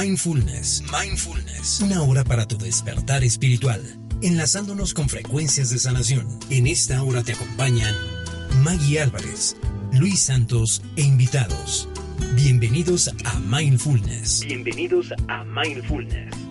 Mindfulness. Mindfulness. Una hora para tu despertar espiritual. Enlazándonos con frecuencias de sanación. En esta hora te acompañan Maggie Álvarez, Luis Santos e invitados. Bienvenidos a Mindfulness. Bienvenidos a Mindfulness.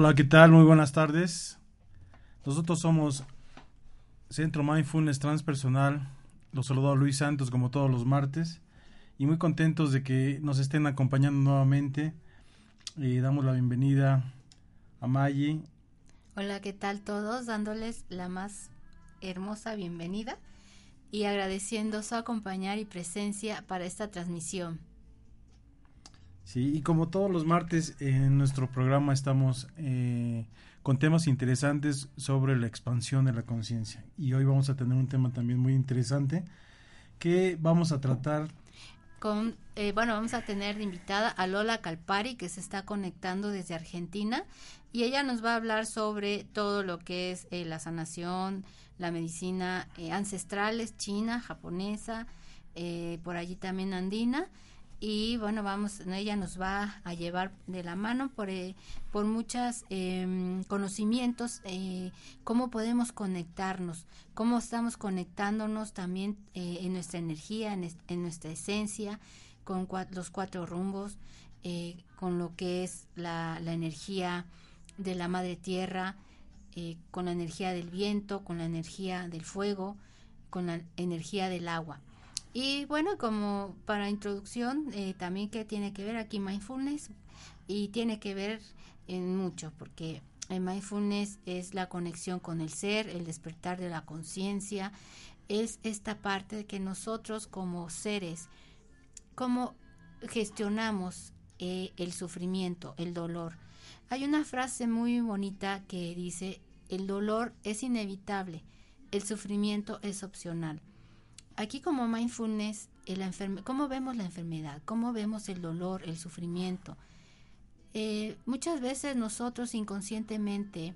Hola, ¿qué tal? Muy buenas tardes. Nosotros somos Centro Mindfulness Transpersonal. Los saludo a Luis Santos como todos los martes y muy contentos de que nos estén acompañando nuevamente. Eh, damos la bienvenida a Maggie. Hola, ¿qué tal todos? Dándoles la más hermosa bienvenida y agradeciendo su acompañar y presencia para esta transmisión. Sí, y como todos los martes en nuestro programa estamos eh, con temas interesantes sobre la expansión de la conciencia. Y hoy vamos a tener un tema también muy interesante que vamos a tratar. Con, eh, bueno, vamos a tener invitada a Lola Calpari, que se está conectando desde Argentina, y ella nos va a hablar sobre todo lo que es eh, la sanación, la medicina ancestrales, china, japonesa, por allí también andina y bueno vamos ella nos va a llevar de la mano por eh, por muchos em, conocimientos eh, cómo podemos conectarnos cómo estamos conectándonos también eh, en nuestra energía en, nuestra esencia con los cuatro rumbos con lo que es la, la, energía de la madre tierra con la energía del viento con la energía del fuego con la energía del agua y bueno, como para introducción, eh, también que tiene que ver aquí mindfulness y tiene que ver en mucho, porque el mindfulness es la conexión con el ser, el despertar de la conciencia, es esta parte de que nosotros como seres, cómo gestionamos eh, el sufrimiento, el dolor. Hay una frase muy bonita que dice, el dolor es inevitable, el sufrimiento es opcional aquí como mindfulness, cómo vemos la enfermedad, cómo vemos el dolor, el sufrimiento. Eh, muchas veces nosotros inconscientemente,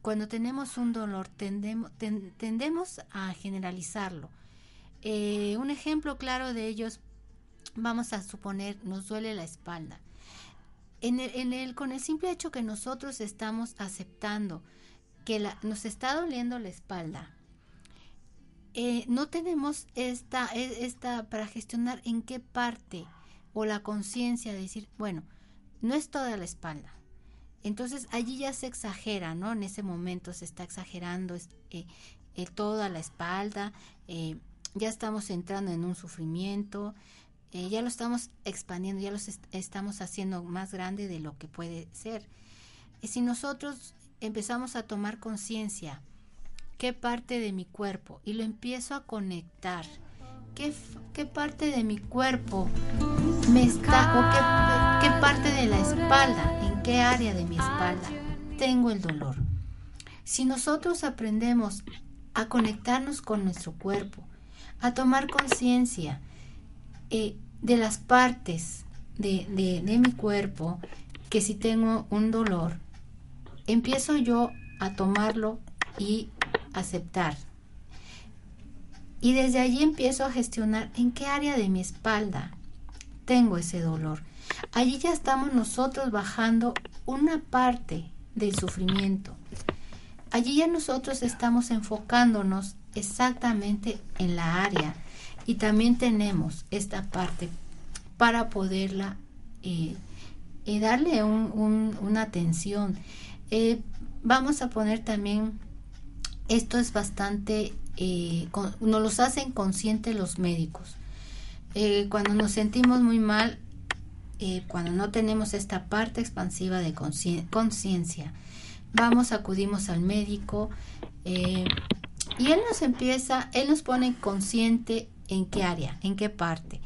cuando tenemos un dolor, tendemos, a generalizarlo. Eh, un ejemplo claro de ellos, vamos a suponer, nos duele la espalda. En el, con el simple hecho que nosotros estamos aceptando que nos está doliendo la espalda, eh, no tenemos esta, e, esta para gestionar en qué parte o la conciencia de decir, bueno, no es toda la espalda. Entonces allí ya se exagera, ¿no? En ese momento se está exagerando eh, eh, toda la espalda, ya estamos entrando en un sufrimiento, ya lo estamos expandiendo, ya lo estamos haciendo más grande de lo que puede ser. Si nosotros empezamos a tomar conciencia qué parte de mi cuerpo y lo empiezo a conectar. ¿Qué, qué parte de mi cuerpo me está, qué, parte de la espalda, en qué área de mi espalda tengo el dolor? Si nosotros aprendemos a conectarnos con nuestro cuerpo, a tomar conciencia eh, de las partes de, de, mi cuerpo, que si tengo un dolor, empiezo yo a tomarlo y aceptar. Y desde allí empiezo a gestionar en qué área de mi espalda tengo ese dolor. Allí ya estamos nosotros bajando una parte del sufrimiento. Allí ya nosotros estamos enfocándonos exactamente en la área y también tenemos esta parte para poderla eh, eh, darle una atención. Eh, vamos a poner también esto es bastante, eh, nos los hacen conscientes los médicos. Eh, cuando nos sentimos muy mal, eh, cuando no tenemos esta parte expansiva de conciencia, vamos, acudimos al médico eh, y él nos empieza, él nos pone consciente en qué área, en qué parte.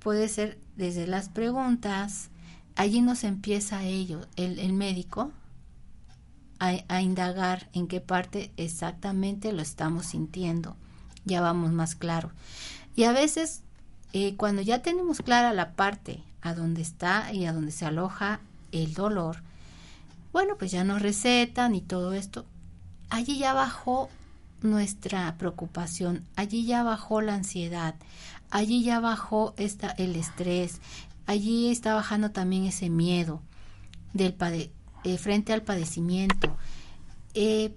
puede ser desde las preguntas, allí nos empieza ello, el, el médico a, indagar en qué parte exactamente lo estamos sintiendo. Ya vamos más claro. Y a veces, eh, cuando ya tenemos clara la parte a donde está y a donde se aloja el dolor, bueno, pues ya nos recetan y todo esto. Allí ya bajó nuestra preocupación, allí ya bajó la ansiedad, allí ya bajó esta, el estrés, allí está bajando también ese miedo del, eh, frente al padecimiento. Eh,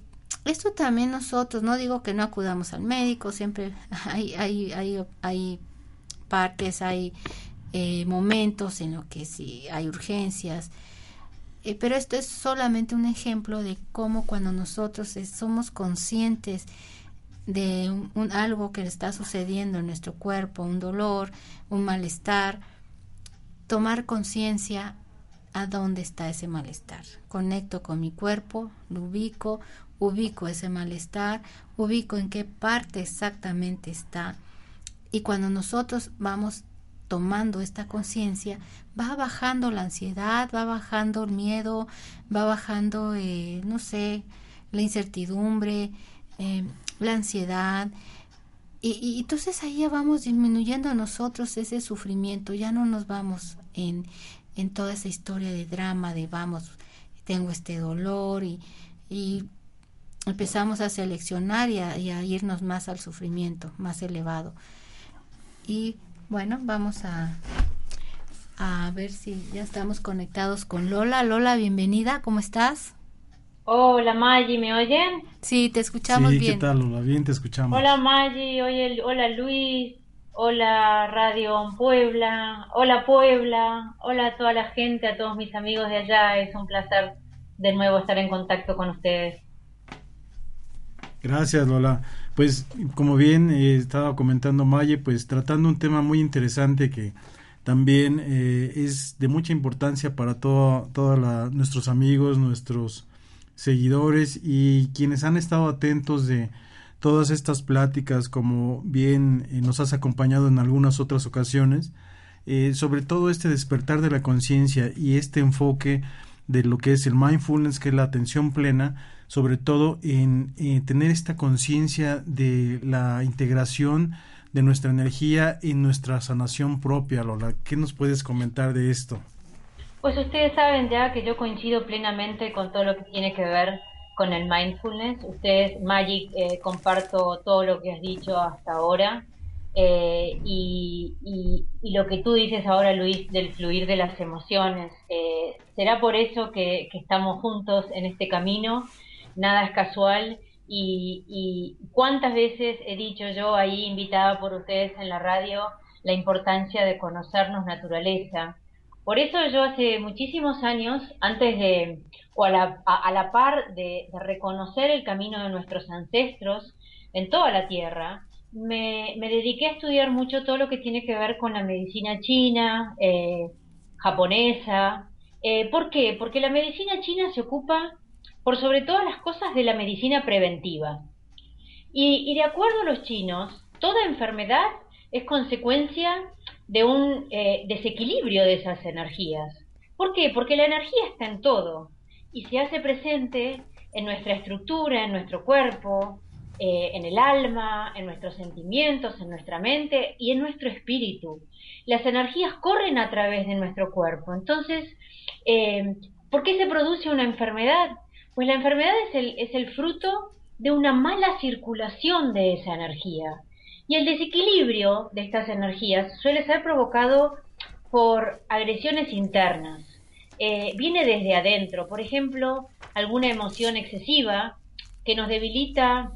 esto también nosotros, no digo que no acudamos al médico, siempre hay, hay, hay, hay partes, hay eh, momentos en los que sí hay urgencias, pero esto es solamente un ejemplo de cómo cuando nosotros somos conscientes de un, algo que está sucediendo en nuestro cuerpo, un dolor, un malestar, tomar conciencia a dónde está ese malestar. Conecto con mi cuerpo, lo ubico, ubico ese malestar, ubico en qué parte exactamente está. Y cuando nosotros vamos tomando esta conciencia, va bajando la ansiedad, va bajando el miedo, va bajando, eh, no sé, la incertidumbre, eh, la ansiedad. Y, y, entonces ahí ya vamos disminuyendo nosotros ese sufrimiento, ya no nos vamos en, en toda esa historia de drama, de vamos, tengo este dolor y, y empezamos a seleccionar y a, y a, irnos más al sufrimiento, más elevado. Y bueno, vamos a, a ver si ya estamos conectados con Lola. Lola, bienvenida, ¿cómo estás? Hola Maggi, ¿me oyen? Sí, te escuchamos sí, bien. ¿qué tal Lola? Bien, te escuchamos. Hola Maggi, oye, hola Luis, hola Radio Puebla, hola Puebla, hola a toda la gente, a todos mis amigos de allá, es un placer de nuevo estar en contacto con ustedes. Gracias Lola. Pues como bien eh, estaba comentando Maye, pues tratando un tema muy interesante que también eh, es de mucha importancia para todos todo nuestros amigos, nuestros seguidores y quienes han estado atentos de todas estas pláticas, como bien eh, nos has acompañado en algunas otras ocasiones, eh, sobre todo este despertar de la conciencia y este enfoque de lo que es el mindfulness, que es la atención plena, sobre todo en tener esta conciencia de la integración de nuestra energía y nuestra sanación propia, Lola. ¿Qué nos puedes comentar de esto? Pues ustedes saben ya que yo coincido plenamente con todo lo que tiene que ver con el mindfulness. Ustedes, Magic, eh, comparto todo lo que has dicho hasta ahora. Eh, y, y, lo que tú dices ahora, Luis, del fluir de las emociones. Eh, será por eso que, que, estamos juntos en este camino. Nada es casual. Y, y cuántas veces he dicho yo ahí, invitada por ustedes en la radio, la importancia de conocernos naturaleza, por eso yo hace muchísimos años, antes de, o a la, par de, reconocer el camino de nuestros ancestros en toda la Tierra, me, me, dediqué a estudiar mucho todo lo que tiene que ver con la medicina china, eh, japonesa. Eh, ¿Por qué? Porque la medicina china se ocupa, por sobre todas las cosas, de la medicina preventiva. Y, y de acuerdo a los chinos, toda enfermedad es consecuencia de un eh, desequilibrio de esas energías. ¿Por qué? Porque la energía está en todo y se hace presente en nuestra estructura, en nuestro cuerpo, eh, en el alma, en nuestros sentimientos, en nuestra mente y en nuestro espíritu. Las energías corren a través de nuestro cuerpo. Entonces, eh, ¿por qué se produce una enfermedad? Pues la enfermedad es el, es el fruto de una mala circulación de esa energía. Y el desequilibrio de estas energías suele ser provocado por agresiones internas. Eh, viene desde adentro, por ejemplo, alguna emoción excesiva que nos debilita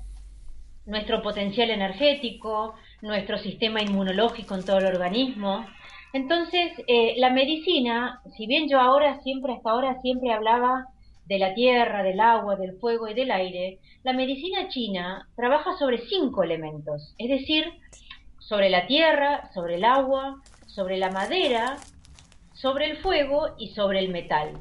nuestro potencial energético, nuestro sistema inmunológico en todo el organismo. Entonces, eh, la medicina, si bien yo ahora siempre, hasta ahora siempre hablaba de la tierra, del agua, del fuego y del aire, la medicina china trabaja sobre cinco elementos, es decir, sobre la tierra, sobre el agua, sobre la madera, sobre el fuego y sobre el metal.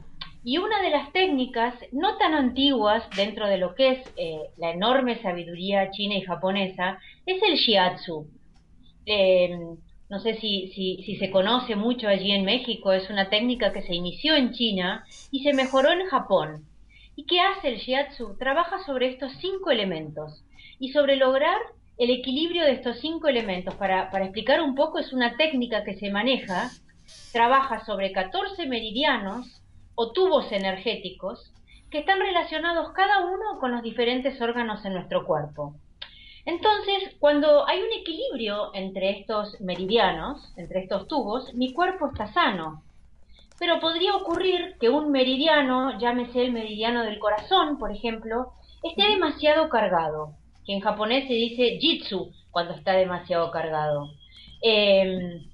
Y una de las técnicas no tan antiguas dentro de lo que es eh, la enorme sabiduría china y japonesa es el shiatsu. Eh, no sé si, se conoce mucho allí en México, es una técnica que se inició en China y se mejoró en Japón. ¿Y qué hace el shiatsu? Trabaja sobre estos cinco elementos y sobre lograr el equilibrio de estos cinco elementos. Para, para explicar un poco, es una técnica que se maneja, trabaja sobre 14 meridianos o tubos energéticos que están relacionados cada uno con los diferentes órganos en nuestro cuerpo. Entonces, cuando hay un equilibrio entre estos meridianos, entre estos tubos, mi cuerpo está sano. Pero podría ocurrir que un meridiano, llámese el meridiano del corazón, por ejemplo, esté demasiado cargado, que en japonés se dice jitsu cuando está demasiado cargado. Em,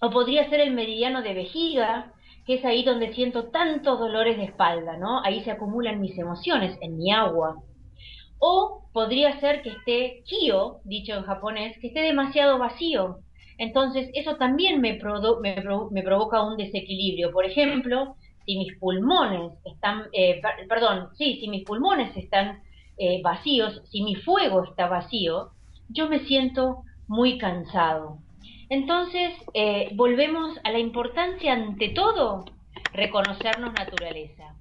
o podría ser el meridiano de vejiga, que es ahí donde siento tantos dolores de espalda, ¿no? Ahí se acumulan mis emociones, en mi agua. O podría ser que esté kyo, dicho en japonés, que esté demasiado vacío. Entonces, eso también me, me, provoca un desequilibrio. Por ejemplo, si mis pulmones están, eh, perdón, sí, si mis pulmones están eh, vacíos, si mi fuego está vacío, yo me siento muy cansado. Entonces, eh, volvemos a la importancia ante todo, reconocernos naturaleza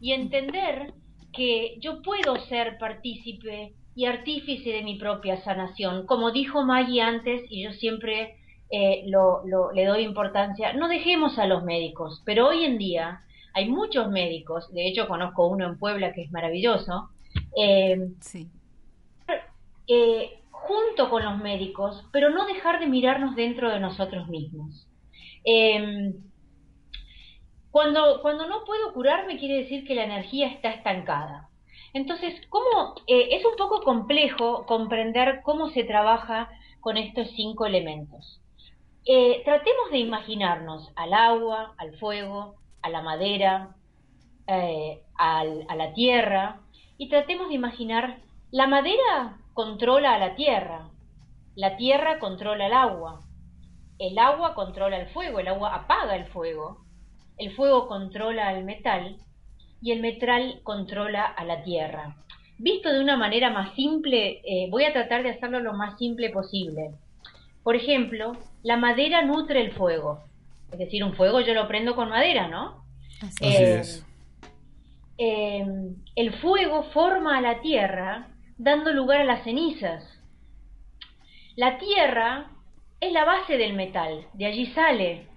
y entender que yo puedo ser partícipe y artífice de mi propia sanación. Como dijo Maggie antes, y yo siempre eh, lo, le doy importancia, no dejemos a los médicos, pero hoy en día hay muchos médicos, de hecho conozco uno en Puebla que es maravilloso, eh, sí. Eh, junto con los médicos, pero no dejar de mirarnos dentro de nosotros mismos. Em, cuando, cuando no puedo curarme quiere decir que la energía está estancada. Entonces, ¿cómo, eh, es un poco complejo comprender cómo se trabaja con estos cinco elementos. tratemos de imaginarnos al agua, al fuego, a la madera, a la tierra, y tratemos de imaginar, la madera controla a la tierra, la tierra controla el agua, el agua controla el fuego, el agua apaga el fuego, el fuego controla al metal y el metal controla a la tierra. Visto de una manera más simple, eh, voy a tratar de hacerlo lo más simple posible. Por ejemplo, la madera nutre el fuego. Es decir, un fuego yo lo prendo con madera, ¿no? Así es. Em, el fuego forma a la tierra dando lugar a las cenizas. La tierra es la base del metal, de allí sale.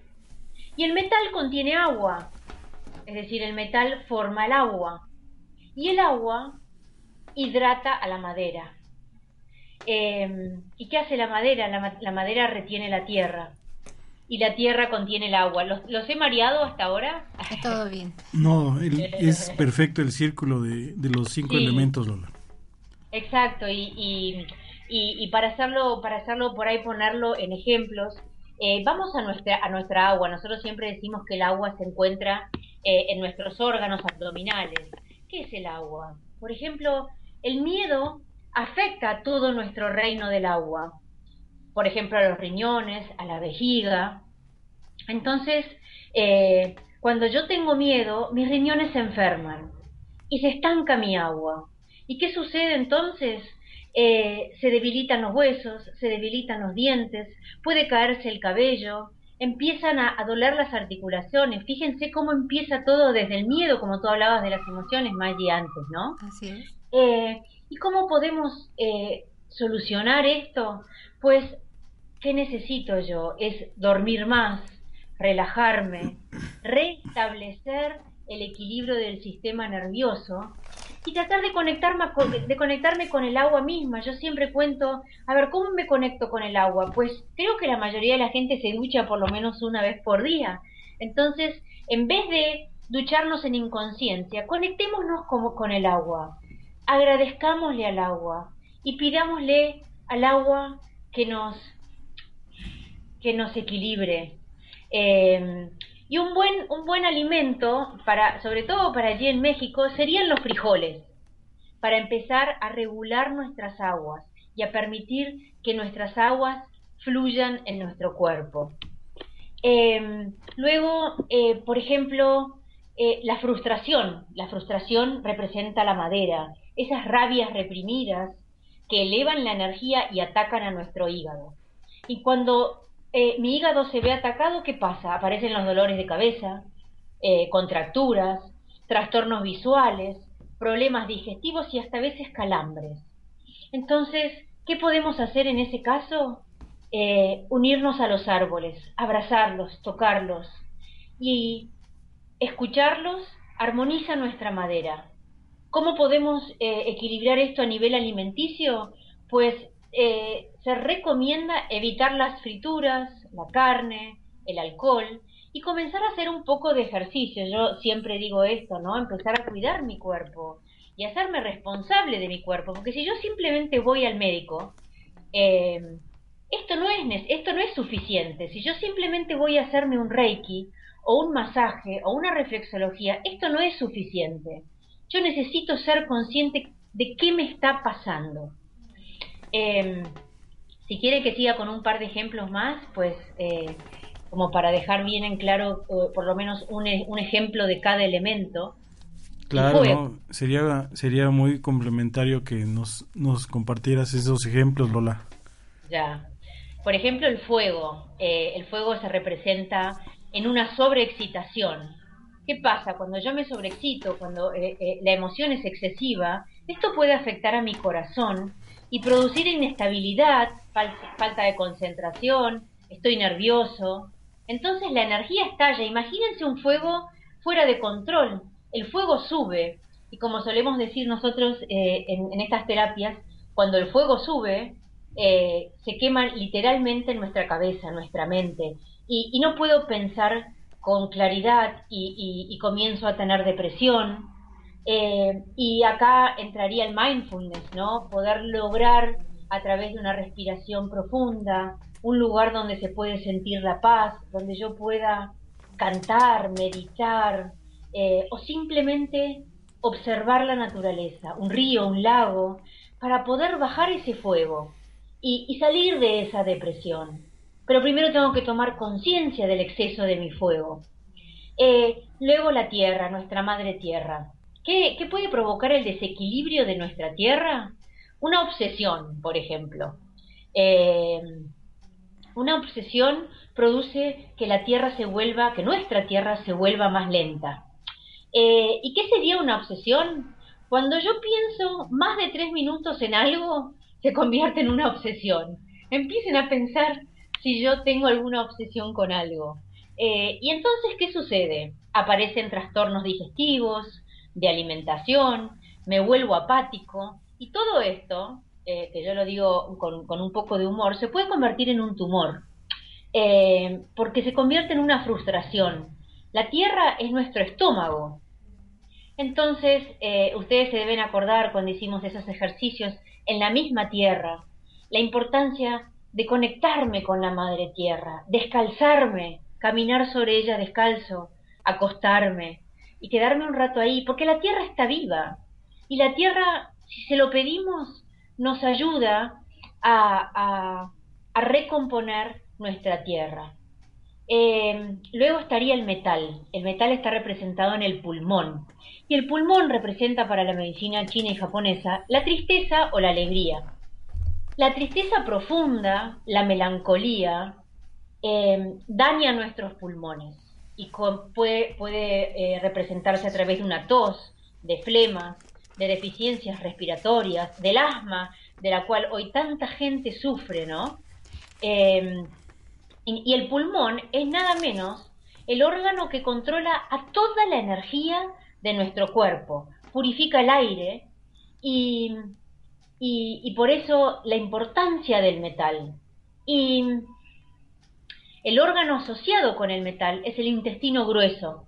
Y el metal contiene agua, es decir, el metal forma el agua. Y el agua hidrata a la madera. Em, ¿Y qué hace la madera? la madera retiene la tierra y la tierra contiene el agua. ¿Los, he mareado hasta ahora? todo bien. No, es perfecto el círculo de, los cinco elementos, Lola. Exacto, y, y, para, hacerlo, para hacerlo por ahí, ponerlo en ejemplos, eh, vamos a nuestra, agua. Nosotros siempre decimos que el agua se encuentra eh, en nuestros órganos abdominales. ¿Qué es el agua? Por ejemplo, el miedo afecta a todo nuestro reino del agua por ejemplo, a los riñones, a la vejiga. Entonces, eh, cuando yo tengo miedo, mis riñones se enferman y se estanca mi agua. ¿Y qué sucede entonces? Eh, se debilitan los huesos, se debilitan los dientes, puede caerse el cabello, empiezan a, doler las articulaciones. Fíjense cómo empieza todo desde el miedo, como tú hablabas de las emociones, Maggie, antes, ¿no? Así es. Eh, ¿Y cómo podemos solucionar esto? Pues, ¿qué necesito yo? Es dormir más, relajarme, restablecer el equilibrio del sistema nervioso y tratar de conectarme, con, de conectarme con el agua misma. Yo siempre cuento, a ver, ¿cómo me conecto con el agua? Pues creo que la mayoría de la gente se ducha por lo menos una vez por día. Entonces, en vez de ducharnos en inconsciencia, conectémonos como con el agua. Agradezcámosle al agua y pidámosle al agua que nos, que nos equilibre. Em, y un buen, un buen alimento, para, sobre todo para allí en México, serían los frijoles, para empezar a regular nuestras aguas y a permitir que nuestras aguas fluyan en nuestro cuerpo. Em, luego, eh, por ejemplo, eh, la frustración. La frustración representa la madera, esas rabias reprimidas que elevan la energía y atacan a nuestro hígado. Y cuando eh, mi hígado se ve atacado, ¿qué pasa? Aparecen los dolores de cabeza, eh, contracturas, trastornos visuales, problemas digestivos y hasta veces calambres. Entonces, ¿qué podemos hacer en ese caso? Eh, unirnos a los árboles, abrazarlos, tocarlos y escucharlos armoniza nuestra madera. ¿Cómo podemos eh, equilibrar esto a nivel alimenticio? Pues eh, se recomienda evitar las frituras, la carne, el alcohol y comenzar a hacer un poco de ejercicio. Yo siempre digo esto, ¿no? Empezar a cuidar mi cuerpo y hacerme responsable de mi cuerpo, porque si yo simplemente voy al médico, eh, esto no es esto no es suficiente. Si yo simplemente voy a hacerme un reiki o un masaje o una reflexología, esto no es suficiente. Yo necesito ser consciente de qué me está pasando. Em, si quiere que siga con un par de ejemplos más, pues eh, como para dejar bien en claro por lo menos un, un, ejemplo de cada elemento. Claro, sería, sería muy complementario que nos, nos compartieras esos ejemplos, Lola. Ya. Por ejemplo, el fuego. Eh, el fuego se representa en una sobreexcitación. ¿Qué pasa? Cuando yo me sobreexcito, cuando eh, eh, la emoción es excesiva, esto puede afectar a mi corazón y producir inestabilidad, falta de concentración, estoy nervioso. Entonces la energía estalla. Imagínense un fuego fuera de control. El fuego sube. Y como solemos decir nosotros en, estas terapias, cuando el fuego sube, eh, se queman literalmente en nuestra cabeza, nuestra mente, y, no puedo pensar con claridad y, comienzo a tener depresión. Eh, y acá entraría el mindfulness, ¿no? Poder lograr a través de una respiración profunda, un lugar donde se puede sentir la paz, donde yo pueda cantar, meditar, eh, o simplemente observar la naturaleza, un río, un lago, para poder bajar ese fuego y, salir de esa depresión. Pero primero tengo que tomar conciencia del exceso de mi fuego. Eh, luego la tierra, nuestra madre tierra. ¿Qué, puede provocar el desequilibrio de nuestra tierra? Una obsesión, por ejemplo. Eh, una obsesión produce que la tierra se vuelva, que nuestra tierra se vuelva más lenta. Eh, ¿Y qué sería una obsesión? Cuando yo pienso más de tres minutos en algo, se convierte en una obsesión. Empiecen a pensar si yo tengo alguna obsesión con algo. Eh, y entonces, ¿qué sucede? Aparecen trastornos digestivos, de alimentación, me vuelvo apático y todo esto, eh, que yo lo digo con, un poco de humor, se puede convertir en un tumor, eh, porque se convierte en una frustración. La tierra es nuestro estómago. Entonces, ustedes se deben acordar cuando hicimos esos ejercicios en la misma tierra, la importancia de conectarme con la madre tierra, descalzarme, caminar sobre ella descalzo, acostarme y quedarme un rato ahí, porque la tierra está viva y la tierra, si se lo pedimos, nos ayuda a, a, recomponer nuestra tierra. Eh, luego estaría el metal. El metal está representado en el pulmón. Y el pulmón representa para la medicina china y japonesa la tristeza o la alegría. La tristeza profunda, la melancolía, eh, daña nuestros pulmones y puede, eh, representarse a través de una tos, de flema, de deficiencias respiratorias, del asma, de la cual hoy tanta gente sufre, ¿no? Eh, y el pulmón es nada menos el órgano que controla a toda la energía de nuestro cuerpo, purifica el aire y, y, por eso la importancia del metal. Y el órgano asociado con el metal es el intestino grueso.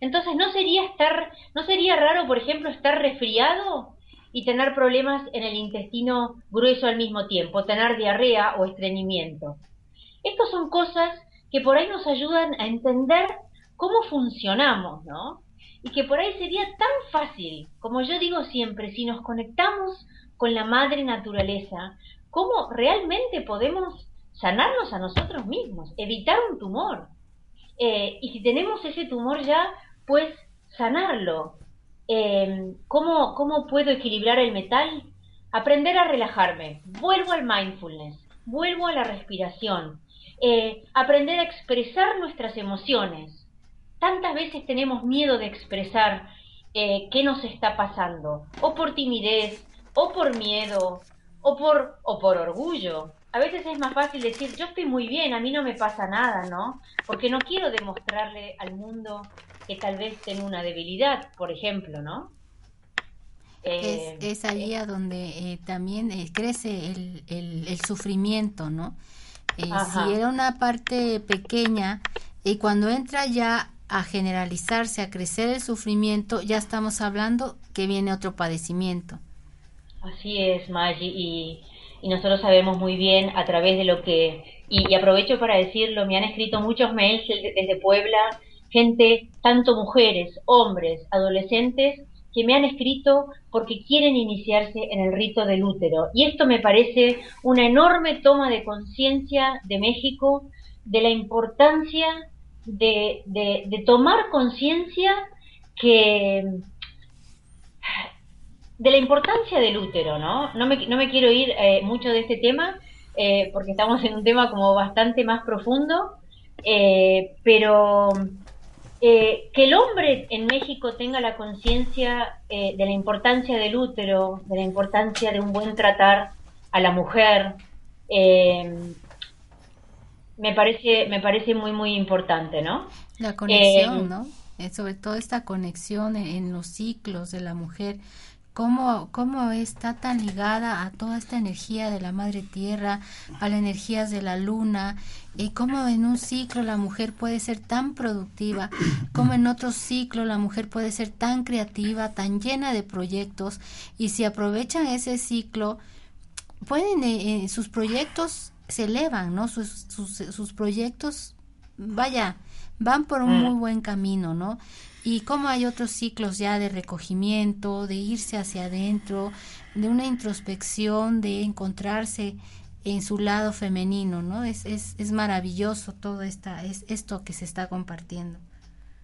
Entonces no sería estar, no sería raro, por ejemplo, estar resfriado y tener problemas en el intestino grueso al mismo tiempo, tener diarrea o estreñimiento. Estas son cosas que por ahí nos ayudan a entender cómo funcionamos, ¿no? y que por ahí sería tan fácil, como yo digo siempre, si nos conectamos con la madre naturaleza, cómo realmente podemos sanarnos a nosotros mismos, evitar un tumor. Eh, y si tenemos ese tumor ya, pues sanarlo. Eh, ¿cómo, ¿Cómo puedo equilibrar el metal? Aprender a relajarme. Vuelvo al mindfulness, vuelvo a la respiración. Eh, aprender a expresar nuestras emociones tantas veces tenemos miedo de expresar qué nos está pasando, o por timidez, o por miedo, o por, o por orgullo. A veces es más fácil decir, yo estoy muy bien, a mí no me pasa nada, ¿no? Porque no quiero demostrarle al mundo que tal vez tengo una debilidad, por ejemplo, ¿no? es, es, ahí a donde eh, también eh, crece el, el, sufrimiento, ¿no? si era una parte pequeña y cuando entra ya a generalizarse, a crecer el sufrimiento, ya estamos hablando que viene otro padecimiento. Así es, Maggi, y, nosotros sabemos muy bien a través de lo que, y, aprovecho para decirlo, me han escrito muchos mails desde Puebla gente, tanto mujeres, hombres, adolescentes, que me han escrito porque quieren iniciarse en el rito del útero. Y esto me parece una enorme toma de conciencia de México de la importancia de, de, tomar conciencia que de la importancia del útero, ¿no? No me, no me quiero ir eh, mucho de este tema eh, porque estamos en un tema como bastante más profundo, eh, pero que el hombre en México tenga la conciencia de la importancia del útero, de la importancia de un buen tratar a la mujer, me parece me parece muy muy importante, ¿no? La conexión, ¿no? sobre todo esta conexión en los ciclos de la mujer cómo, cómo está tan ligada a toda esta energía de la madre tierra, a las energías de la luna, y cómo en un ciclo la mujer puede ser tan productiva, cómo en otro ciclo la mujer puede ser tan creativa, tan llena de proyectos, y si aprovechan ese ciclo, pueden, eh, eh, sus proyectos se elevan, ¿no? Sus, sus, sus proyectos, vaya, van por un mm. muy buen camino, ¿no? Y cómo hay otros ciclos ya de recogimiento, de irse hacia adentro, de una introspección, de encontrarse en su lado femenino, ¿no? Es, es, es maravilloso todo esta, es, esto que se está compartiendo.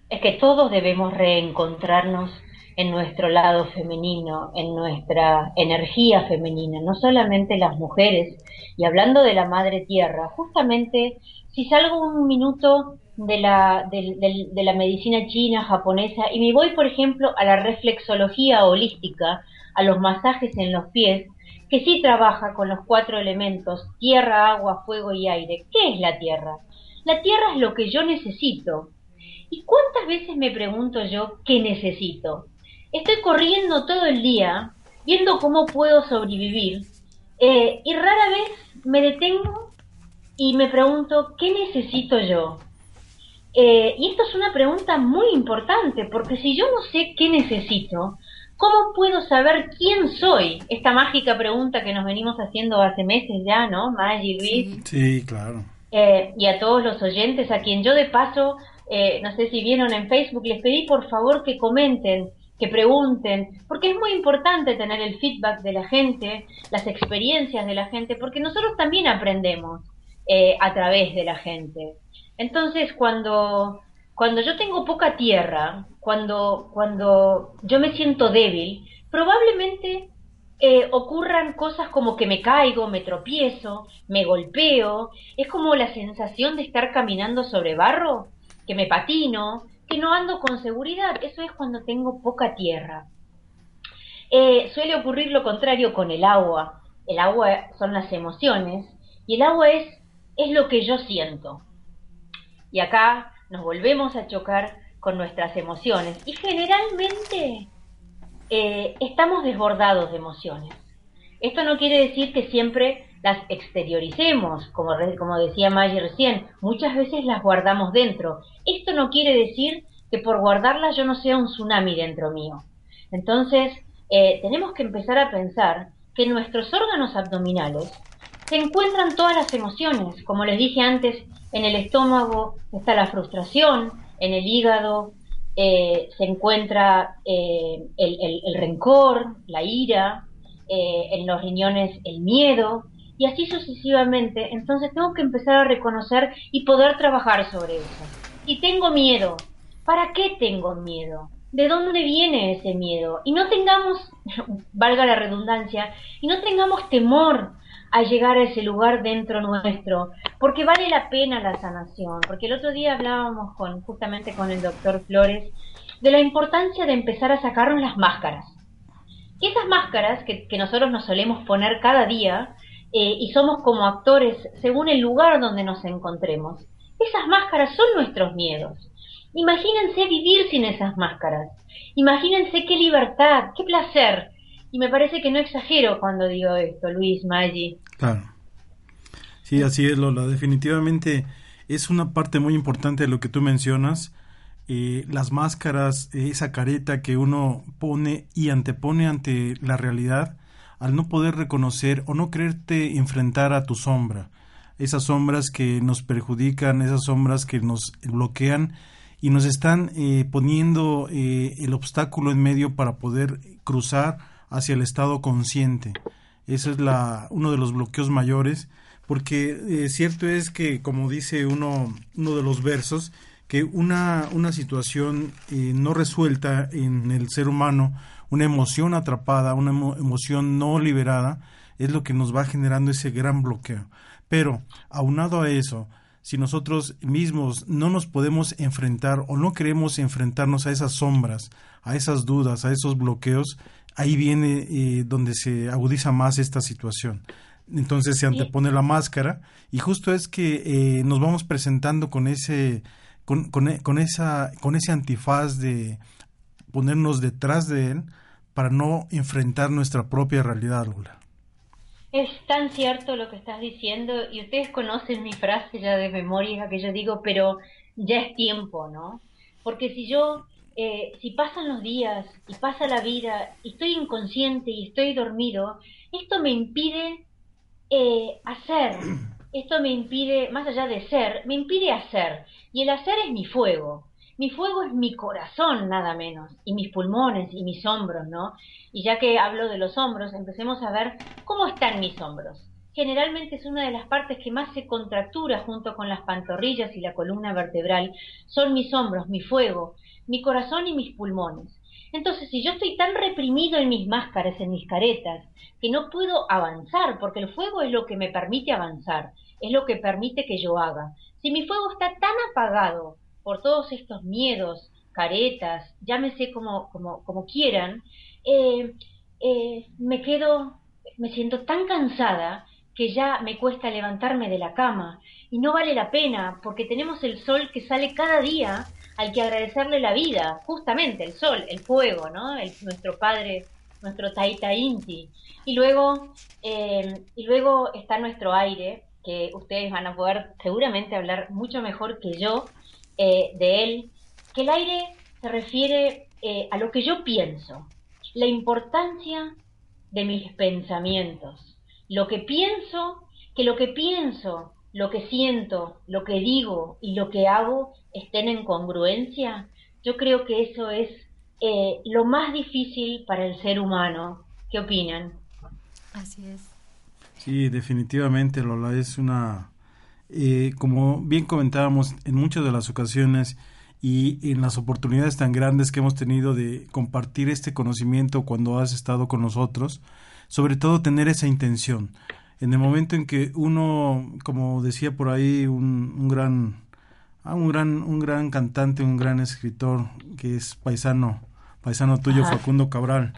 Es que todos debemos reencontrarnos en nuestro lado femenino, en nuestra energía femenina, no solamente las mujeres. Y hablando de la madre tierra, justamente si salgo un minuto de la, de, la medicina china, japonesa, y me voy, por ejemplo, a la reflexología holística, a los masajes en los pies, que sí trabaja con los cuatro elementos, tierra, agua, fuego y aire. ¿Qué es la tierra? La tierra es lo que yo necesito. ¿Y cuántas veces me pregunto yo qué necesito? Estoy corriendo todo el día, viendo cómo puedo sobrevivir, eh, y rara vez me detengo y me pregunto, ¿qué necesito yo? Eh, y esto es una pregunta muy importante, porque si yo no sé qué necesito, ¿cómo puedo saber quién soy? Esta mágica pregunta que nos venimos haciendo hace meses ya, ¿no? Maggie, Luis. Sí, claro. Eh, y a todos los oyentes, a quien yo de paso, eh, no sé si vieron en Facebook, les pedí por favor que comenten, que pregunten, porque es muy importante tener el feedback de la gente, las experiencias de la gente, porque nosotros también aprendemos a través de la gente. Entonces, cuando, cuando yo tengo poca tierra, cuando, cuando yo me siento débil, probablemente eh, ocurran cosas como que me caigo, me tropiezo, me golpeo, es como la sensación de estar caminando sobre barro, que me patino, que no ando con seguridad, eso es cuando tengo poca tierra. Eh, suele ocurrir lo contrario con el agua, el agua son las emociones y el agua es, es lo que yo siento, y acá nos volvemos a chocar con nuestras emociones. Y generalmente eh, estamos desbordados de emociones. Esto no quiere decir que siempre las exterioricemos, como, como decía Maggie recién, muchas veces las guardamos dentro. Esto no quiere decir que por guardarlas yo no sea un tsunami dentro mío. Entonces, eh, tenemos que empezar a pensar que en nuestros órganos abdominales se encuentran todas las emociones. Como les dije antes, en el estómago está la frustración, en el hígado eh, se encuentra eh, el, rencor, la ira, eh, en los riñones el miedo, y así sucesivamente. Entonces tengo que empezar a reconocer y poder trabajar sobre eso. Y tengo miedo. ¿Para qué tengo miedo? ¿De dónde viene ese miedo? Y no tengamos, valga la redundancia, y no tengamos temor a llegar a ese lugar dentro nuestro, porque vale la pena la sanación, porque el otro día hablábamos con, justamente con el doctor Flores de la importancia de empezar a sacarnos las máscaras. Y esas máscaras que, nosotros nos solemos poner cada día eh, y somos como actores según el lugar donde nos encontremos, esas máscaras son nuestros miedos. Imagínense vivir sin esas máscaras. Imagínense qué libertad, qué placer y me parece que no exagero cuando digo esto, Luis, Maggi. Claro. Sí, así es, Lola. Definitivamente es una parte muy importante de lo que tú mencionas. Eh, las máscaras, esa careta que uno pone y antepone ante la realidad, al no poder reconocer o no quererte enfrentar a tu sombra, esas sombras que nos perjudican, esas sombras que nos bloquean y nos están eh, poniendo eh, el obstáculo en medio para poder cruzar hacia el estado consciente. Ese es la, uno de los bloqueos mayores, porque eh, cierto es que, como dice uno, uno de los versos, que una, una situación no resuelta en el ser humano, una emoción atrapada, una emoción no liberada, es lo que nos va generando ese gran bloqueo. Pero, aunado a eso, si nosotros mismos no nos podemos enfrentar o no queremos enfrentarnos a esas sombras, a esas dudas, a esos bloqueos, ahí viene eh, donde se agudiza más esta situación. Entonces se antepone la máscara y justo es que eh, nos vamos presentando con ese, con, con, esa, con ese antifaz de ponernos detrás de él para no enfrentar nuestra propia realidad, Lula. Es tan cierto lo que estás diciendo y ustedes conocen mi frase ya de memoria que yo digo, pero ya es tiempo, ¿no? Porque si yo, eh, si pasan los días y pasa la vida y estoy inconsciente y estoy dormido, esto me impide eh, hacer, esto me impide, más allá de ser, me impide hacer. Y el hacer es mi fuego. Mi fuego es mi corazón, nada menos, y mis pulmones y mis hombros, ¿no? Y ya que hablo de los hombros, empecemos a ver cómo están mis hombros. Generalmente es una de las partes que más se contractura junto con las pantorrillas y la columna vertebral. Son mis hombros, mi fuego, mi corazón y mis pulmones. Entonces, si yo estoy tan reprimido en mis máscaras, en mis caretas, que no puedo avanzar, porque el fuego es lo que me permite avanzar, es lo que permite que yo haga. Si mi fuego está tan apagado por todos estos miedos, caretas, llámese como, como, como quieran, eh, eh, me quedo, me siento tan cansada que ya me cuesta levantarme de la cama y no vale la pena porque tenemos el sol que sale cada día al que agradecerle la vida, justamente el sol, el fuego, ¿no? Nuestro padre, nuestro Taita Inti. Y luego, eh, y luego está nuestro aire, que ustedes van a poder seguramente hablar mucho mejor que yo eh, de él, que el aire se refiere eh, a lo que yo pienso, la importancia de mis pensamientos, lo que pienso, que lo que pienso, lo que siento, lo que digo y lo que hago estén en congruencia, yo creo que eso es eh, lo más difícil para el ser humano. ¿Qué opinan? Así es. Sí, definitivamente, Lola, es una eh, como bien comentábamos en muchas de las ocasiones y en las oportunidades tan grandes que hemos tenido de compartir este conocimiento cuando has estado con nosotros, sobre todo tener esa intención. En el momento en que uno, como decía por ahí un, gran, ah, un gran, un gran cantante, un gran escritor que es paisano, paisano tuyo, Facundo Cabral,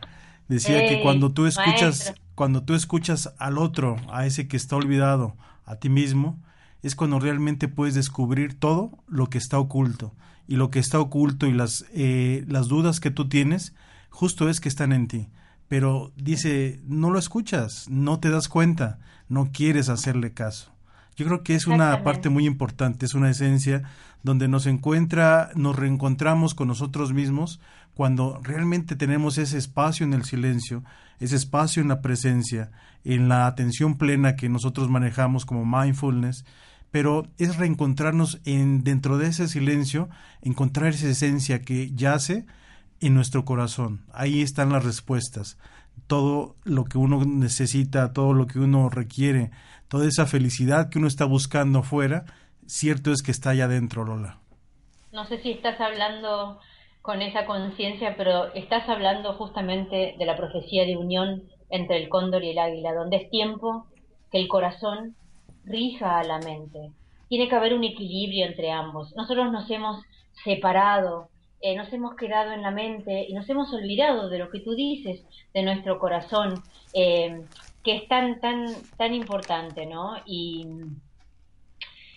decía que cuando tú escuchas, cuando tú escuchas al otro, a ese que está olvidado, a ti mismo, es cuando realmente puedes descubrir todo lo que está oculto. Y lo que está oculto y las, eh, las dudas que tú tienes, justo es que están en ti. Pero dice, no lo escuchas, no te das cuenta, no quieres hacerle caso. Yo creo que es una parte muy importante, es una esencia donde nos encuentra, nos reencontramos con nosotros mismos cuando realmente tenemos ese espacio en el silencio, ese espacio en la presencia, en la atención plena que nosotros manejamos como mindfulness pero es reencontrarnos en, dentro de ese silencio, encontrar esa esencia que yace en nuestro corazón. Ahí están las respuestas. Todo lo que uno necesita, todo lo que uno requiere, toda esa felicidad que uno está buscando afuera, cierto es que está allá adentro, Lola. No sé si estás hablando con esa conciencia, pero estás hablando justamente de la profecía de unión entre el cóndor y el águila, donde es tiempo que el corazón rija a la mente. Tiene que haber un equilibrio entre ambos. Nosotros nos hemos separado, eh, nos hemos quedado en la mente y nos hemos olvidado de lo que tú dices, de nuestro corazón, eh, que es tan, tan, tan importante, ¿no? Y,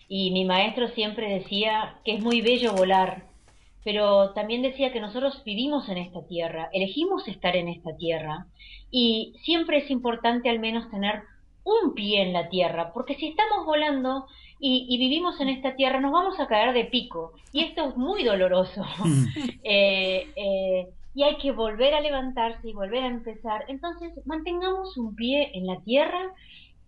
y mi maestro siempre decía que es muy bello volar, pero también decía que nosotros vivimos en esta tierra, elegimos estar en esta tierra y siempre es importante al menos tener un pie en la tierra, porque si estamos volando y, vivimos en esta tierra nos vamos a caer de pico. Y esto es muy doloroso. Eh, eh, y hay que volver a levantarse y volver a empezar. Entonces mantengamos un pie en la tierra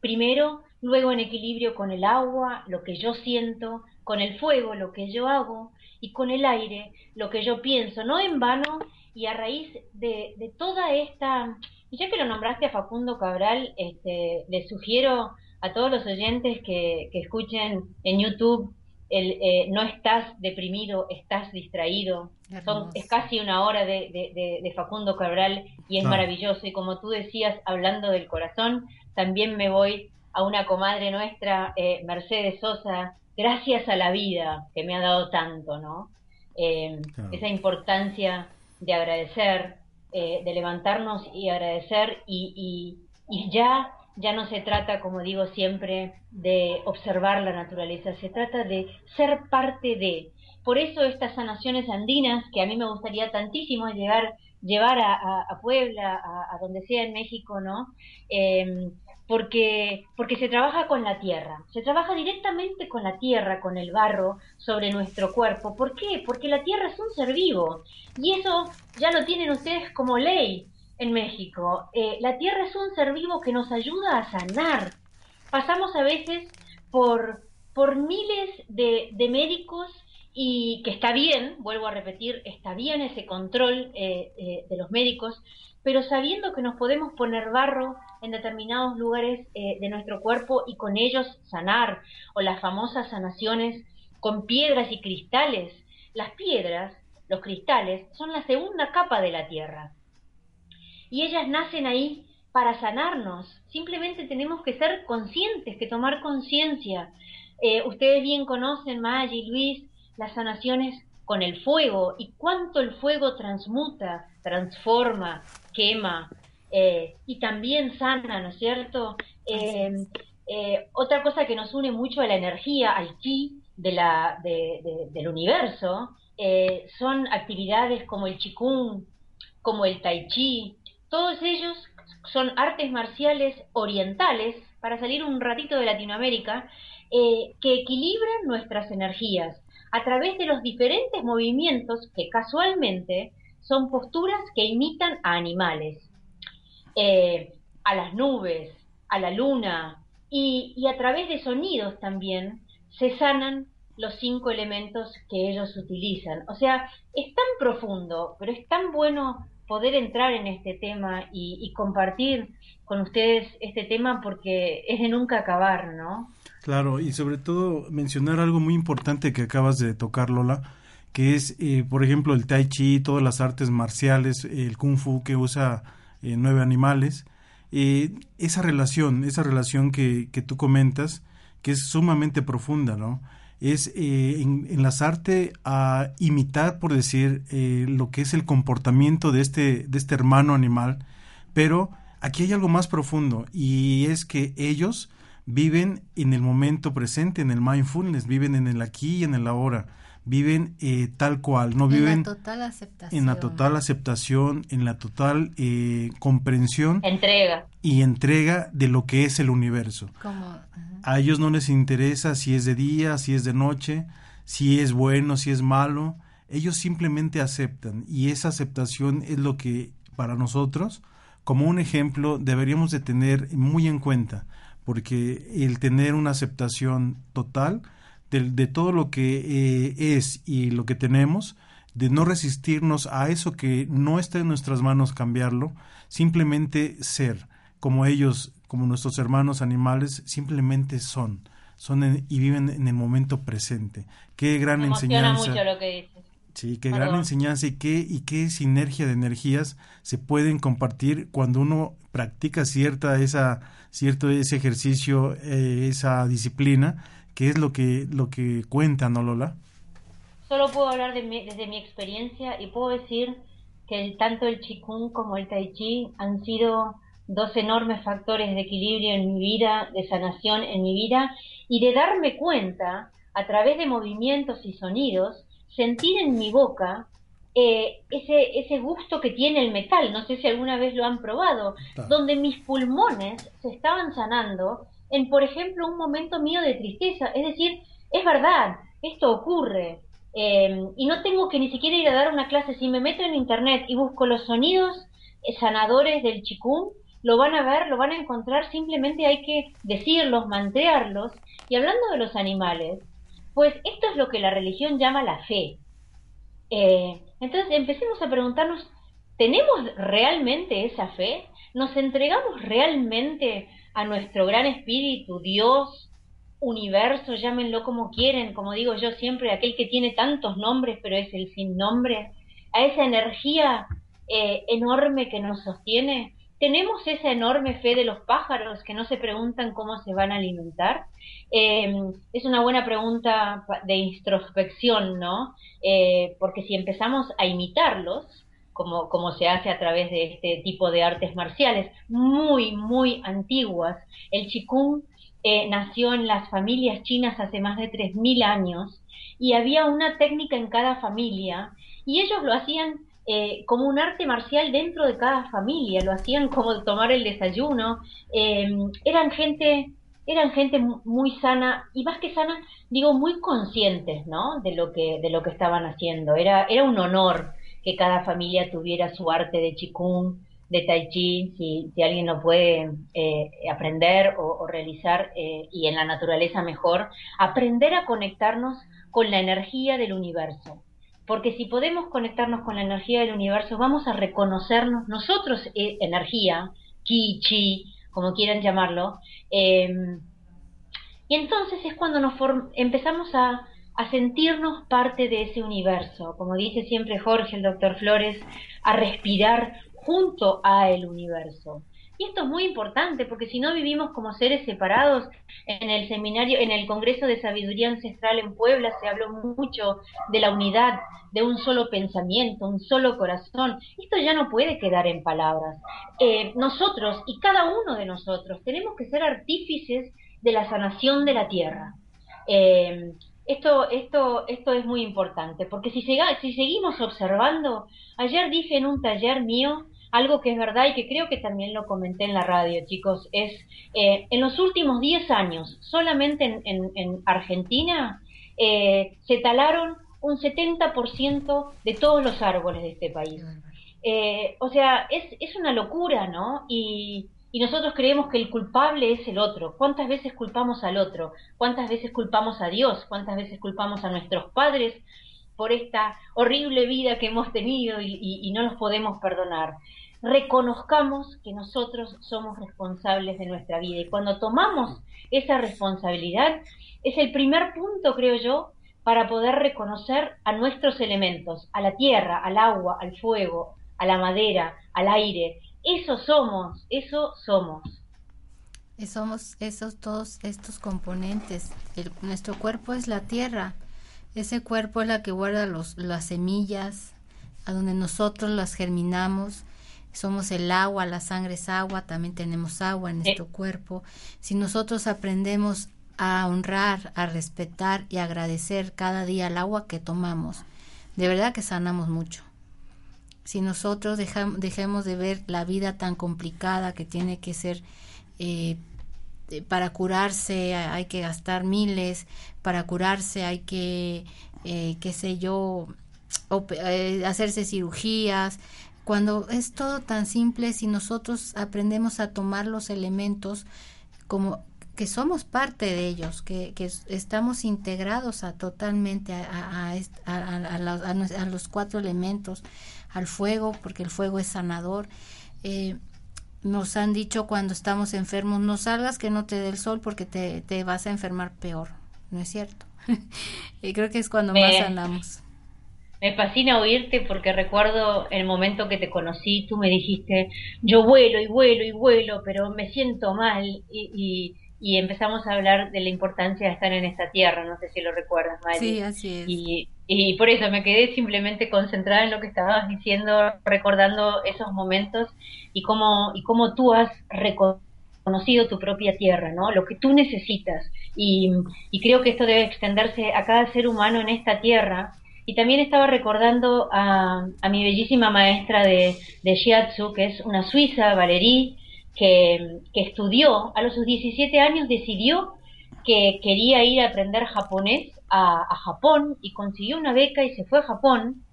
primero, luego en equilibrio con el agua, lo que yo siento, con el fuego lo que yo hago y con el aire lo que yo pienso, no en vano y a raíz de, de toda esta, y ya que lo nombraste a Facundo Cabral, este, le sugiero a todos los oyentes que, que escuchen en YouTube el eh, no estás deprimido, estás distraído. Son, es casi una hora de, de, de Facundo Cabral y es maravilloso. Y como tú decías, hablando del corazón, también me voy a una comadre nuestra, eh, Mercedes Sosa, gracias a la vida que me ha dado tanto, ¿no? Eh, esa importancia de agradecer, eh, de levantarnos y agradecer y, y, ya, ya no se trata, como digo siempre, de observar la naturaleza, se trata de ser parte de. Por eso estas sanaciones andinas, que a mí me gustaría tantísimo llegar, llevar a, Puebla, a, donde sea en México, ¿no? Eh, porque, porque se trabaja con la tierra, se trabaja directamente con la tierra, con el barro sobre nuestro cuerpo. ¿Por qué? Porque la tierra es un ser vivo y eso ya lo tienen ustedes como ley en México. Eh, la tierra es un ser vivo que nos ayuda a sanar. Pasamos a veces por, por miles de, médicos y que está bien, vuelvo a repetir, está bien ese control eh, eh, de los médicos, pero sabiendo que nos podemos poner barro en determinados lugares eh, de nuestro cuerpo y con ellos sanar, o las famosas sanaciones con piedras y cristales. Las piedras, los cristales, son la segunda capa de la tierra. Y ellas nacen ahí para sanarnos. Simplemente tenemos que ser conscientes, que tomar conciencia. ustedes bien conocen, Maggi, Luis, las sanaciones con el fuego y cuánto el fuego transmuta, transforma, quema eh, y también sana, ¿no es cierto? Eh, eh, otra cosa que nos une mucho a la energía, al ki de la, del universo, son actividades como el qigong, como el tai chi, todos ellos son artes marciales orientales, para salir un ratito de Latinoamérica, que equilibran nuestras energías a través de los diferentes movimientos que casualmente son posturas que imitan a animales, eh, a las nubes, a la luna, y, a través de sonidos también se sanan los cinco elementos que ellos utilizan. O sea, es tan profundo, pero es tan bueno poder entrar en este tema y, compartir con ustedes este tema porque es de nunca acabar, ¿no? Claro, y sobre todo mencionar algo muy importante que acabas de tocar, Lola, que es, eh, por ejemplo, el tai chi, todas las artes marciales, el kung fu que usa eh, nueve animales, eh, esa relación, esa relación que, que, tú comentas, que es sumamente profunda, ¿no? Es en, enlazarte a imitar, por decir, lo que es el comportamiento de este, de este hermano animal, pero aquí hay algo más profundo y es que ellos viven en el momento presente, en el mindfulness, viven en el aquí y en el ahora, viven eh, tal cual, no viven en la total aceptación, en la total aceptación, en la total eh, comprensión, entrega. y entrega de lo que es el universo. A ellos no les interesa si es de día, si es de noche, si es bueno, si es malo, ellos simplemente aceptan y esa aceptación es lo que para nosotros como un ejemplo deberíamos de tener muy en cuenta porque el tener una aceptación total de, todo lo que eh, es y lo que tenemos, de no resistirnos a eso que no está en nuestras manos cambiarlo, simplemente ser como ellos, como nuestros hermanos animales, simplemente son, son y viven en el momento presente. Qué gran Me enseñanza. Mucho lo que dices. Sí, qué gran enseñanza y qué, y qué sinergia de energías se pueden compartir cuando uno practica cierta esa cierto ese ejercicio, eh, esa disciplina, que es lo que lo que cuenta, ¿no, Lola? Solo puedo hablar de desde mi experiencia y puedo decir que tanto el Qigong como el Tai Chi han sido dos enormes factores de equilibrio en mi vida, de sanación en mi vida y de darme cuenta a través de movimientos y sonidos sentir en mi boca eh, ese, ese gusto que tiene el metal, no sé si alguna vez lo han probado, donde mis pulmones se estaban sanando en, por ejemplo, un momento mío de tristeza. Es decir, es verdad, esto ocurre. Eh, y no tengo que ni siquiera ir a dar una clase. Si me meto en internet y busco los sonidos eh, sanadores del chikung, lo van a ver, lo van a encontrar, simplemente hay que decirlos, mantrearlos. Y hablando de los animales, Pues esto es lo que la religión llama la fe. Eh, entonces empecemos a preguntarnos, ¿tenemos realmente esa fe? ¿Nos entregamos realmente a nuestro gran espíritu, Dios, universo, llámenlo como quieren, como digo yo siempre, aquel que tiene tantos nombres pero es el sin nombre, a esa energía eh, enorme que nos sostiene? ¿Tenemos esa enorme fe de los pájaros que no se preguntan cómo se van a alimentar? Eh, es una buena pregunta de introspección, ¿no? Eh, porque si empezamos a imitarlos, como, como se hace a través de este tipo de artes marciales muy, muy antiguas, el Qigong eh, nació en las familias chinas hace más de 3.000 años y había una técnica en cada familia y ellos lo hacían eh, como un arte marcial dentro de cada familia, lo hacían como tomar el desayuno, eh, eran gente eran gente muy sana y más que sana digo muy conscientes no de lo que de lo que estaban haciendo. Era era un honor que cada familia tuviera su arte de chikung de tai chi si, alguien lo puede eh, aprender o, realizar y en la naturaleza mejor aprender a conectarnos con la energía del universo. Porque si podemos conectarnos con la energía del universo, vamos a reconocernos nosotros eh, energía, ki, chi, como quieran llamarlo, em, y entonces es cuando nos empezamos a, a sentirnos parte de ese universo, como dice siempre Jorge, el doctor Flores, a respirar junto a el universo. Y esto es muy importante porque si no vivimos como seres separados, en el seminario, en el Congreso de Sabiduría Ancestral en Puebla se habló mucho de la unidad, de un solo pensamiento, un solo corazón. Esto ya no puede quedar en palabras. Eh, nosotros y cada uno de nosotros tenemos que ser artífices de la sanación de la tierra. Eh, esto, esto, esto es muy importante, porque si, si seguimos observando, ayer dije en un taller mío, algo que es verdad y que creo que también lo comenté en la radio, chicos, es eh, en los últimos 10 años, solamente en, Argentina, eh, se talaron un 70% de todos los árboles de este país. Eh, o sea, es, es una locura, ¿no? Y, y nosotros creemos que el culpable es el otro. ¿Cuántas veces culpamos al otro? ¿Cuántas veces culpamos a Dios? ¿Cuántas veces culpamos a nuestros padres por esta horrible vida que hemos tenido y, y no los podemos perdonar? reconozcamos que nosotros somos responsables de nuestra vida. Y cuando tomamos esa responsabilidad, es el primer punto, creo yo, para poder reconocer a nuestros elementos, a la tierra, al agua, al fuego, a la madera, al aire. Eso somos, eso somos. Somos esos todos estos componentes. nuestro cuerpo es la tierra. Ese cuerpo es la que guarda los, las semillas, a donde nosotros las germinamos somos el agua, la sangre es agua, también tenemos agua en nuestro cuerpo. Si nosotros aprendemos a honrar, a respetar y agradecer cada día el agua que tomamos, de verdad que sanamos mucho. Si nosotros dejamos, dejemos de ver la vida tan complicada que tiene que ser eh, para curarse hay que gastar miles, para curarse hay que, eh, qué sé yo, eh, hacerse cirugías, cuando es todo tan simple, si nosotros aprendemos a tomar los elementos como que somos parte de ellos, que, que estamos integrados a, totalmente a, a, los cuatro elementos, al fuego, porque el fuego es sanador. Eh, nos han dicho cuando estamos enfermos, no salgas que no te dé el sol porque te, te vas a enfermar peor, ¿no es cierto? y creo que es cuando más sanamos. Me fascina oírte porque recuerdo el momento que te conocí, tú me dijiste, yo vuelo y vuelo y vuelo, pero me siento mal y, y, empezamos a hablar de la importancia de estar en esta tierra, no sé si lo recuerdas, Mari. Sí, así es. Y, y por eso me quedé simplemente concentrada en lo que estabas diciendo, recordando esos momentos y cómo, y cómo tú has reconocido tu propia tierra, ¿no? Lo que tú necesitas. Y, y creo que esto debe extenderse a cada ser humano en esta tierra y también estaba recordando a, a mi bellísima maestra de, de shiatsu, que es una suiza, Valerie, que, estudió, a los 17 años decidió que quería ir a aprender japonés a, Japón y consiguió una beca y se fue a Japón.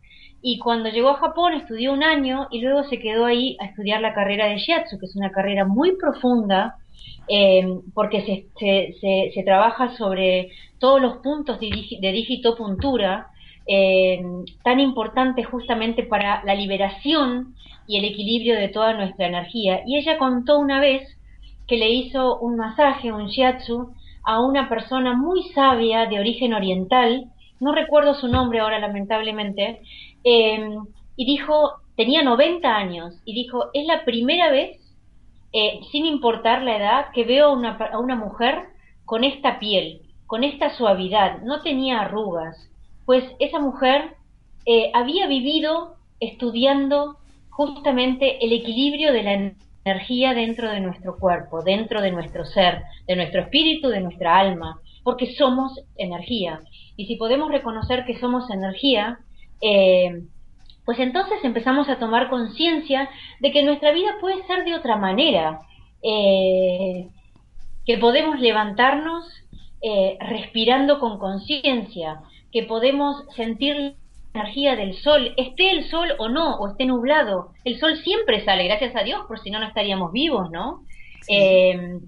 Y cuando llegó a Japón estudió un año y luego se quedó ahí a estudiar la carrera de Shiatsu, que es una carrera muy profunda porque se, se, trabaja sobre todos los puntos de, de digitopuntura tan importantes justamente para la liberación y el equilibrio de toda nuestra energía. Y ella contó una vez que le hizo un masaje, un shiatsu, a una persona muy sabia de origen oriental, no recuerdo su nombre ahora lamentablemente, em, y dijo, tenía 90 años, y dijo, es la primera vez, eh, sin importar la edad, que veo a una, a una mujer con esta piel, con esta suavidad, no tenía arrugas, pues esa mujer eh, había vivido estudiando justamente el equilibrio de la energía dentro de nuestro cuerpo, dentro de nuestro ser, de nuestro espíritu, de nuestra alma, porque somos energía. Y si podemos reconocer que somos energía, eh, pues entonces empezamos a tomar conciencia de que nuestra vida puede ser de otra manera, eh, que podemos levantarnos eh, respirando con conciencia, que podemos sentir energía del sol, esté el sol o no, o esté nublado, el sol siempre sale, gracias a Dios, por si no, no estaríamos vivos, ¿no? Eh,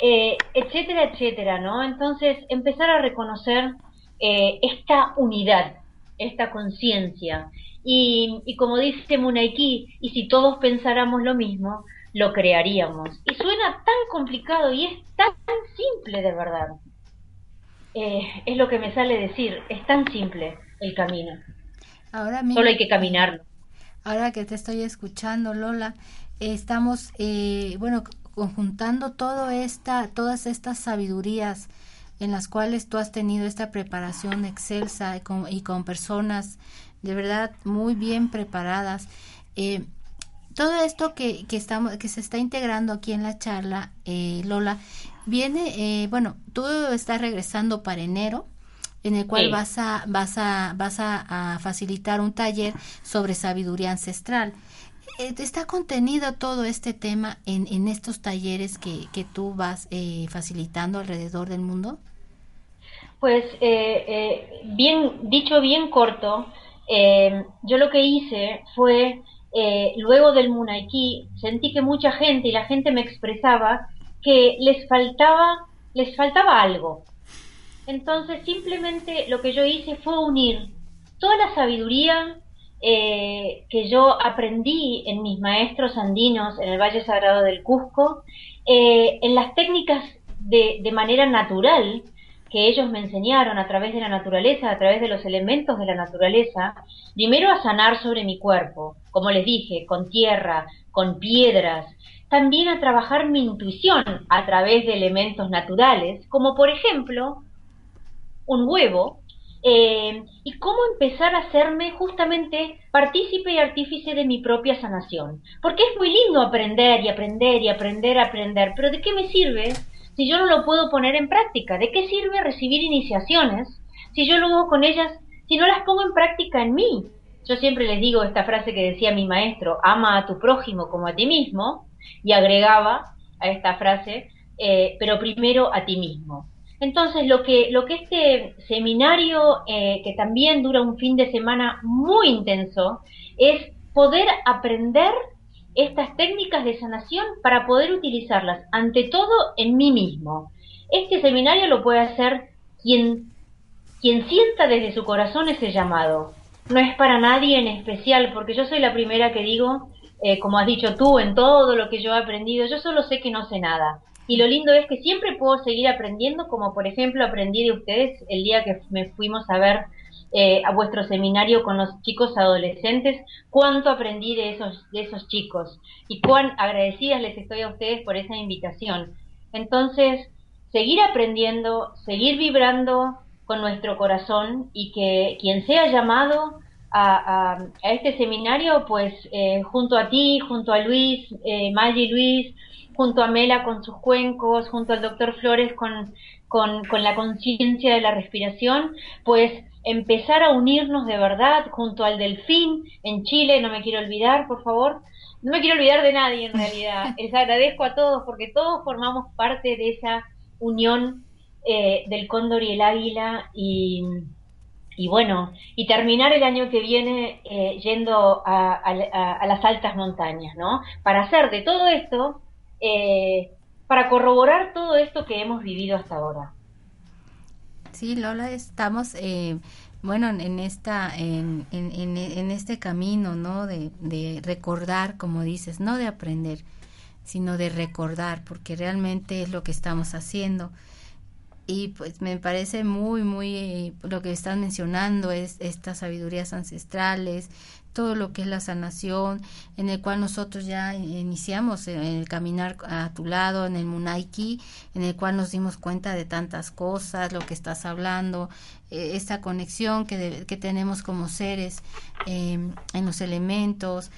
eh, etcétera, etcétera, ¿no? Entonces, empezar a reconocer eh, esta unidad, esta conciencia. Y, y, como dice Munaiki, y si todos pensáramos lo mismo, lo crearíamos. Y suena tan complicado y es tan simple de verdad. es lo que me sale decir, es tan simple el camino. Ahora Solo hay que caminar. Ahora que te estoy escuchando, Lola, estamos, eh, bueno, conjuntando todo esta, todas estas sabidurías en las cuales tú has tenido esta preparación excelsa y con, y con personas de verdad muy bien preparadas. Eh, todo esto que, que, estamos, que se está integrando aquí en la charla, eh, Lola, viene, eh, bueno, tú estás regresando para enero, en el cual vas a vas a vas a, facilitar un taller sobre sabiduría ancestral. Eh, está contenido todo este tema en, en estos talleres que, que tú vas eh, facilitando alrededor del mundo. Pues eh, bien dicho bien corto, yo lo que hice fue luego del Munaiki sentí que mucha gente y la gente me expresaba que les faltaba les faltaba algo entonces simplemente lo que yo hice fue unir toda la sabiduría eh, que yo aprendí en mis maestros andinos en el Valle Sagrado del Cusco, eh, en las técnicas de, de manera natural que ellos me enseñaron a través de la naturaleza, a través de los elementos de la naturaleza, primero a sanar sobre mi cuerpo, como les dije, con tierra, con piedras, también a trabajar mi intuición a través de elementos naturales, como por ejemplo un huevo, eh, y cómo empezar a hacerme justamente partícipe y artífice de mi propia sanación. Porque es muy lindo aprender y aprender y aprender aprender, pero ¿de qué me sirve si yo no lo puedo poner en práctica? ¿De qué sirve recibir iniciaciones si yo luego con ellas, si no las pongo en práctica en mí? Yo siempre les digo esta frase que decía mi maestro, ama a tu prójimo como a ti mismo, y agregaba a esta frase, eh, pero primero a ti mismo. Entonces, lo que, lo que este seminario, eh, que también dura un fin de semana muy intenso, es poder aprender estas técnicas de sanación para poder utilizarlas, ante todo, en mí mismo. Este seminario lo puede hacer quien, quien sienta desde su corazón ese llamado. No es para nadie en especial, porque yo soy la primera que digo, eh, como has dicho tú, en todo lo que yo he aprendido, yo solo sé que no sé nada. Y lo lindo es que siempre puedo seguir aprendiendo, como por ejemplo aprendí de ustedes el día que me fuimos a ver eh, a vuestro seminario con los chicos adolescentes, cuánto aprendí de esos, de esos chicos y cuán agradecidas les estoy a ustedes por esa invitación. Entonces, seguir aprendiendo, seguir vibrando con nuestro corazón y que quien sea llamado a, a, este seminario, pues eh, junto a ti, junto a Luis, eh, Maggie Luis, junto a Mela con sus cuencos, junto al doctor Flores con, con, con la conciencia de la respiración, pues empezar a unirnos de verdad junto al delfín en Chile, no me quiero olvidar, por favor. No me quiero olvidar de nadie en realidad. Les agradezco a todos porque todos formamos parte de esa unión eh, del cóndor y el águila y, y bueno, y terminar el año que viene eh, yendo a, a, a, las altas montañas, ¿no? Para hacer de todo esto eh, para corroborar todo esto que hemos vivido hasta ahora. Sí, Lola, estamos, eh, bueno, en esta, en, en, en, este camino, ¿no? De, de recordar, como dices, no de aprender, sino de recordar, porque realmente es lo que estamos haciendo y pues me parece muy muy lo que están mencionando es estas sabidurías ancestrales todo lo que es la sanación en el cual nosotros ya iniciamos el caminar a tu lado en el Munaiki en el cual nos dimos cuenta de tantas cosas lo que estás hablando eh, esta conexión que, que tenemos como seres em, en los elementos.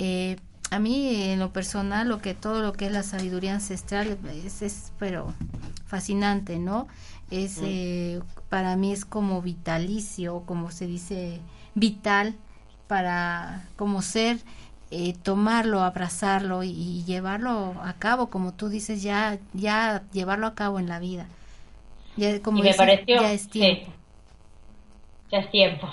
Eh, a mí en lo personal lo que todo lo que es la sabiduría ancestral es, es pero fascinante no es eh, para mí es como vitalicio como se dice vital para como ser eh, tomarlo abrazarlo y, llevarlo a cabo como tú dices ya ya llevarlo a cabo en la vida ya como me pareció, ya es tiempo ya es tiempo.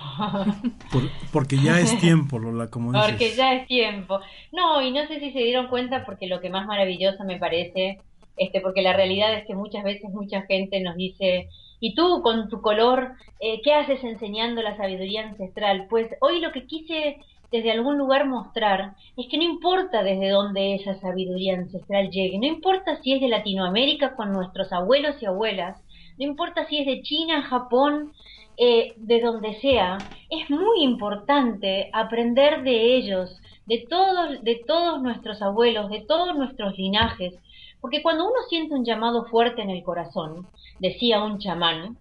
porque ya es tiempo, Lola, como dices. Porque ya es tiempo. No, y no sé si se dieron cuenta porque lo que más maravilloso me parece, este, porque la realidad es que muchas veces mucha gente nos dice, y tú con tu color, eh, ¿qué haces enseñando la sabiduría ancestral? Pues hoy lo que quise desde algún lugar mostrar es que no importa desde dónde esa sabiduría ancestral llegue, no importa si es de Latinoamérica con nuestros abuelos y abuelas, no importa si es de China, Japón, eh, de donde sea, es muy importante aprender de ellos, de todos, de todos nuestros abuelos, de todos nuestros linajes, porque cuando uno siente un llamado fuerte en el corazón, decía un chamán,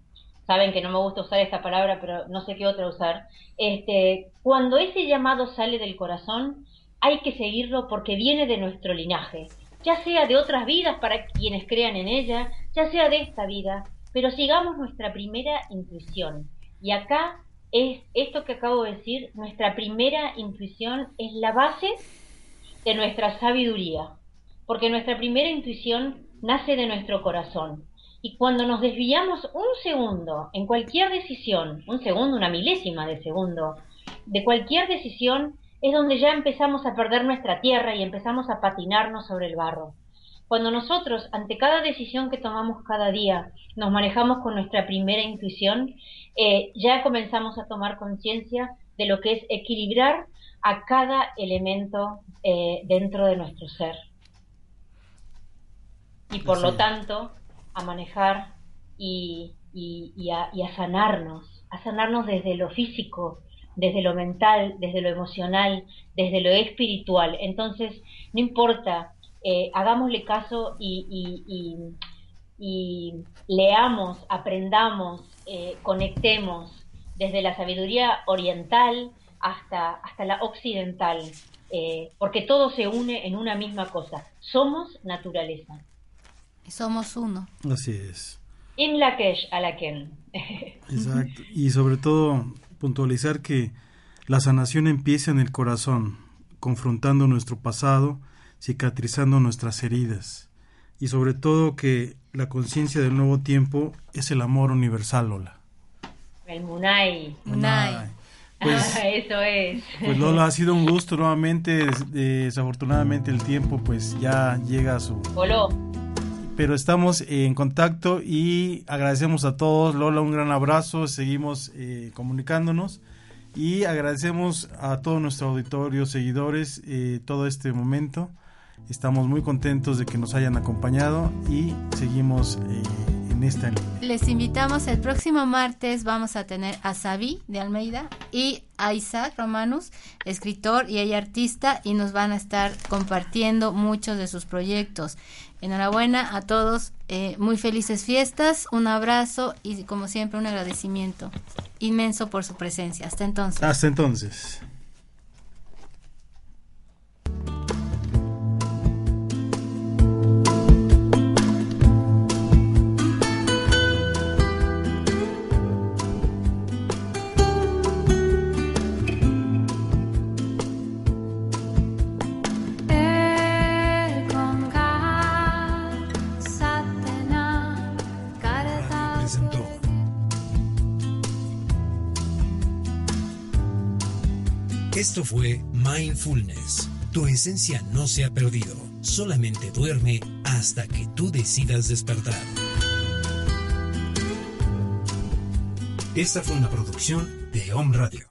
saben que no me gusta usar esta palabra, pero no sé qué otra usar, este, cuando ese llamado sale del corazón, hay que seguirlo porque viene de nuestro linaje, ya sea de otras vidas para quienes crean en ella, ya sea de esta vida, pero sigamos nuestra primera intuición. Y acá es esto que acabo de decir, nuestra primera intuición es la base de nuestra sabiduría, porque nuestra primera intuición nace de nuestro corazón. Y cuando nos desviamos un segundo en cualquier decisión, un segundo, una milésima de segundo, de cualquier decisión, es donde ya empezamos a perder nuestra tierra y empezamos a patinarnos sobre el barro. Cuando nosotros, ante cada decisión que tomamos cada día, nos manejamos con nuestra primera intuición, eh, ya comenzamos a tomar conciencia de lo que es equilibrar a cada elemento eh, dentro de nuestro ser. Y por lo tanto, a manejar y, a, y a sanarnos, a sanarnos desde lo físico, desde lo mental, desde lo emocional, desde lo espiritual. Entonces, no importa eh, hagámosle caso y, leamos, aprendamos, eh, conectemos desde la sabiduría oriental hasta, hasta la occidental, eh, porque todo se une en una misma cosa. Somos naturaleza. Somos uno. Así es. In la alaken. Exacto. Y sobre todo puntualizar que la sanación empieza en el corazón, confrontando nuestro pasado cicatrizando nuestras heridas y sobre todo que la conciencia del nuevo tiempo es el amor universal, Lola. El Munai. Munai. Pues, eso es. Pues Lola, ha sido un gusto nuevamente. Desafortunadamente el tiempo pues ya llega a su... Voló. Pero estamos en contacto y agradecemos a todos. Lola, un gran abrazo. Seguimos eh, comunicándonos y agradecemos a todo nuestro auditorio, seguidores, eh, todo este momento. Estamos muy contentos de que nos hayan acompañado y seguimos eh, en esta línea. Les invitamos el próximo martes vamos a tener a Sabi de Almeida y a Isaac Romanus, escritor y ella artista y nos van a estar compartiendo muchos de sus proyectos. Enhorabuena a todos, eh, muy felices fiestas, un abrazo y como siempre un agradecimiento inmenso por su presencia. Hasta entonces. Hasta entonces. Esto fue Mindfulness. Tu esencia no se ha perdido solamente duerme hasta que tú decidas despertar. Esta fue una producción de Home Radio.